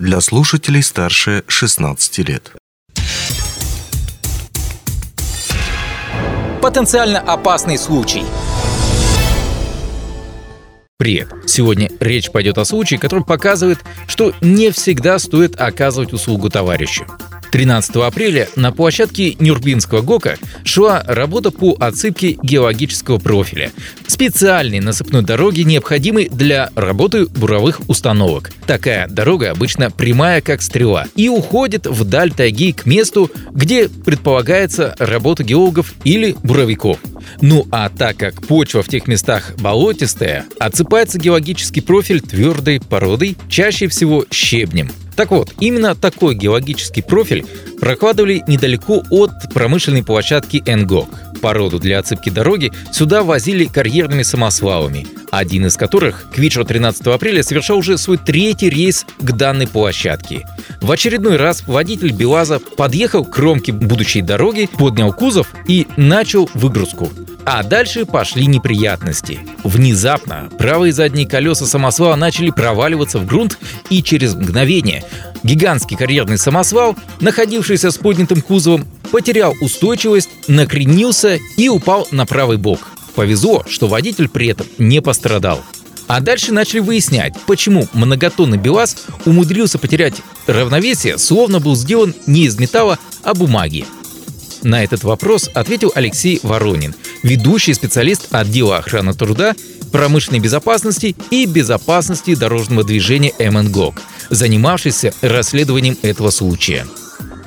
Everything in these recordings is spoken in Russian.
для слушателей старше 16 лет. Потенциально опасный случай. Привет! Сегодня речь пойдет о случае, который показывает, что не всегда стоит оказывать услугу товарищу. 13 апреля на площадке Нюрбинского ГОКа шла работа по отсыпке геологического профиля. Специальной насыпной дороги необходимой для работы буровых установок. Такая дорога обычно прямая, как стрела, и уходит вдаль тайги к месту, где предполагается работа геологов или буровиков. Ну а так как почва в тех местах болотистая, отсыпается геологический профиль твердой породой, чаще всего щебнем. Так вот, именно такой геологический профиль прокладывали недалеко от промышленной площадки Энгок. Породу для отсыпки дороги сюда возили карьерными самосвалами, один из которых к вечеру 13 апреля совершал уже свой третий рейс к данной площадке. В очередной раз водитель БелАЗа подъехал к кромке будущей дороги, поднял кузов и начал выгрузку. А дальше пошли неприятности. Внезапно правые задние колеса самосвала начали проваливаться в грунт, и через мгновение гигантский карьерный самосвал, находившийся с поднятым кузовом, потерял устойчивость, накренился и упал на правый бок. Повезло, что водитель при этом не пострадал. А дальше начали выяснять, почему многотонный БелАЗ умудрился потерять равновесие, словно был сделан не из металла, а бумаги. На этот вопрос ответил Алексей Воронин, ведущий специалист отдела охраны труда, промышленной безопасности и безопасности дорожного движения МНГОК, занимавшийся расследованием этого случая.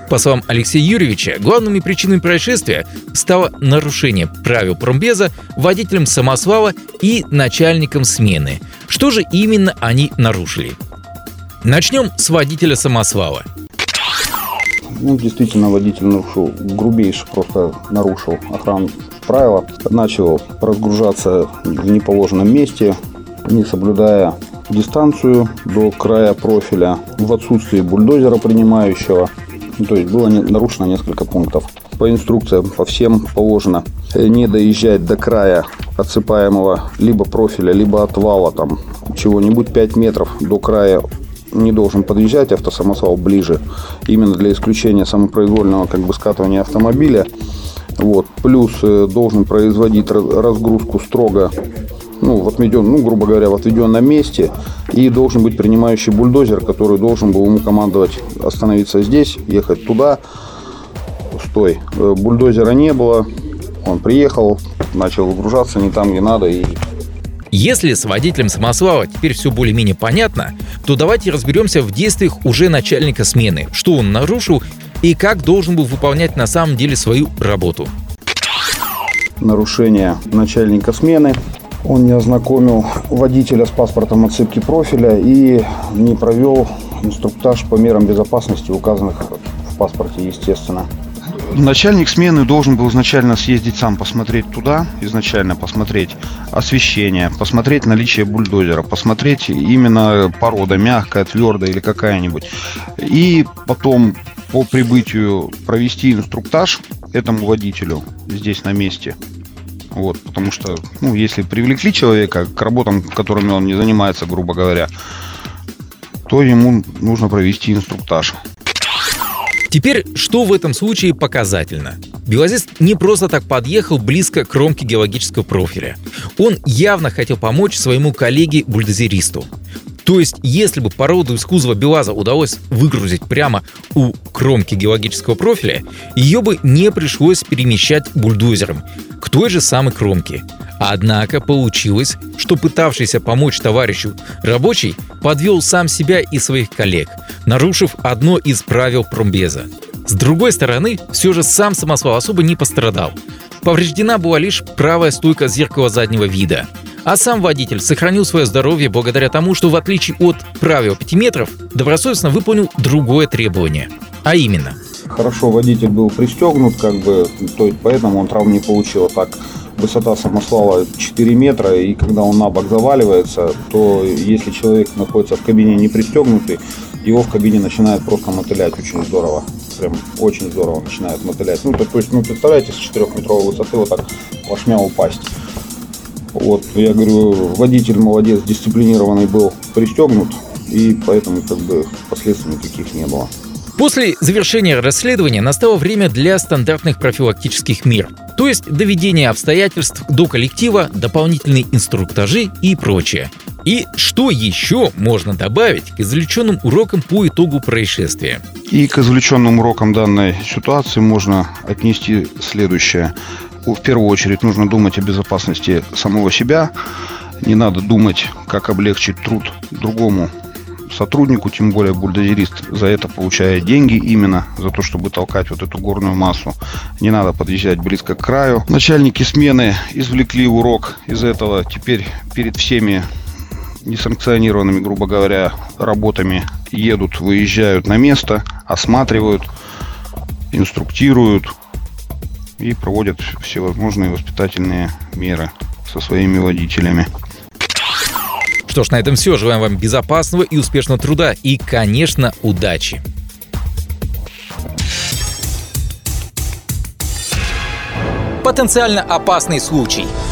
По словам Алексея Юрьевича, главными причинами происшествия стало нарушение правил промбеза водителем самосвала и начальником смены. Что же именно они нарушили? Начнем с водителя самосвала. Ну, действительно, водитель нарушил, грубейше просто нарушил охрану правила. Начал разгружаться в неположенном месте, не соблюдая дистанцию до края профиля, в отсутствии бульдозера принимающего. Ну, то есть было нарушено несколько пунктов. По инструкциям, по всем положено не доезжать до края отсыпаемого либо профиля, либо отвала там чего-нибудь 5 метров до края не должен подъезжать автосамосвал ближе, именно для исключения самопроизвольного как бы скатывания автомобиля. Вот. Плюс э, должен производить разгрузку строго ну, в отведен, ну, грубо говоря, в отведенном месте. И должен быть принимающий бульдозер, который должен был ему командовать остановиться здесь, ехать туда. Стой. Э, бульдозера не было. Он приехал, начал выгружаться не там, где надо, и если с водителем самосвала теперь все более-менее понятно, то давайте разберемся в действиях уже начальника смены, что он нарушил и как должен был выполнять на самом деле свою работу. Нарушение начальника смены. Он не ознакомил водителя с паспортом отсыпки профиля и не провел инструктаж по мерам безопасности, указанных в паспорте, естественно. Начальник смены должен был изначально съездить сам, посмотреть туда, изначально посмотреть освещение, посмотреть наличие бульдозера, посмотреть именно порода, мягкая, твердая или какая-нибудь. И потом по прибытию провести инструктаж этому водителю здесь на месте. Вот, потому что, ну, если привлекли человека к работам, которыми он не занимается, грубо говоря, то ему нужно провести инструктаж. Теперь, что в этом случае показательно? Белозист не просто так подъехал близко к кромке геологического профиля. Он явно хотел помочь своему коллеге-бульдозеристу. То есть, если бы породу из кузова БелАЗа удалось выгрузить прямо у кромки геологического профиля, ее бы не пришлось перемещать бульдозером к той же самой кромке. Однако получилось, что пытавшийся помочь товарищу рабочий подвел сам себя и своих коллег, нарушив одно из правил промбеза. С другой стороны, все же сам самосвал особо не пострадал. Повреждена была лишь правая стойка зеркала заднего вида. А сам водитель сохранил свое здоровье благодаря тому, что в отличие от правил 5 метров, добросовестно выполнил другое требование. А именно. Хорошо, водитель был пристегнут, как бы, то есть поэтому он травм не получил. А так высота самосвала 4 метра, и когда он на бок заваливается, то если человек находится в кабине не пристегнутый, его в кабине начинает просто мотылять очень здорово. Прям очень здорово начинает мотылять. Ну, то, то есть, ну, представляете, с 4-метровой высоты вот так плашмя упасть. Вот, я говорю, водитель молодец, дисциплинированный был, пристегнут. и поэтому как бы последствий никаких не было. После завершения расследования настало время для стандартных профилактических мер, то есть доведения обстоятельств до коллектива, дополнительные инструктажи и прочее. И что еще можно добавить к извлеченным урокам по итогу происшествия? И к извлеченным урокам данной ситуации можно отнести следующее. В первую очередь нужно думать о безопасности самого себя. Не надо думать, как облегчить труд другому сотруднику, тем более бульдозерист за это получает деньги именно за то, чтобы толкать вот эту горную массу. Не надо подъезжать близко к краю. Начальники смены извлекли урок из этого. Теперь перед всеми несанкционированными, грубо говоря, работами едут, выезжают на место, осматривают, инструктируют и проводят всевозможные воспитательные меры со своими водителями. Что ж, на этом все. Желаем вам безопасного и успешного труда и, конечно, удачи. Потенциально опасный случай –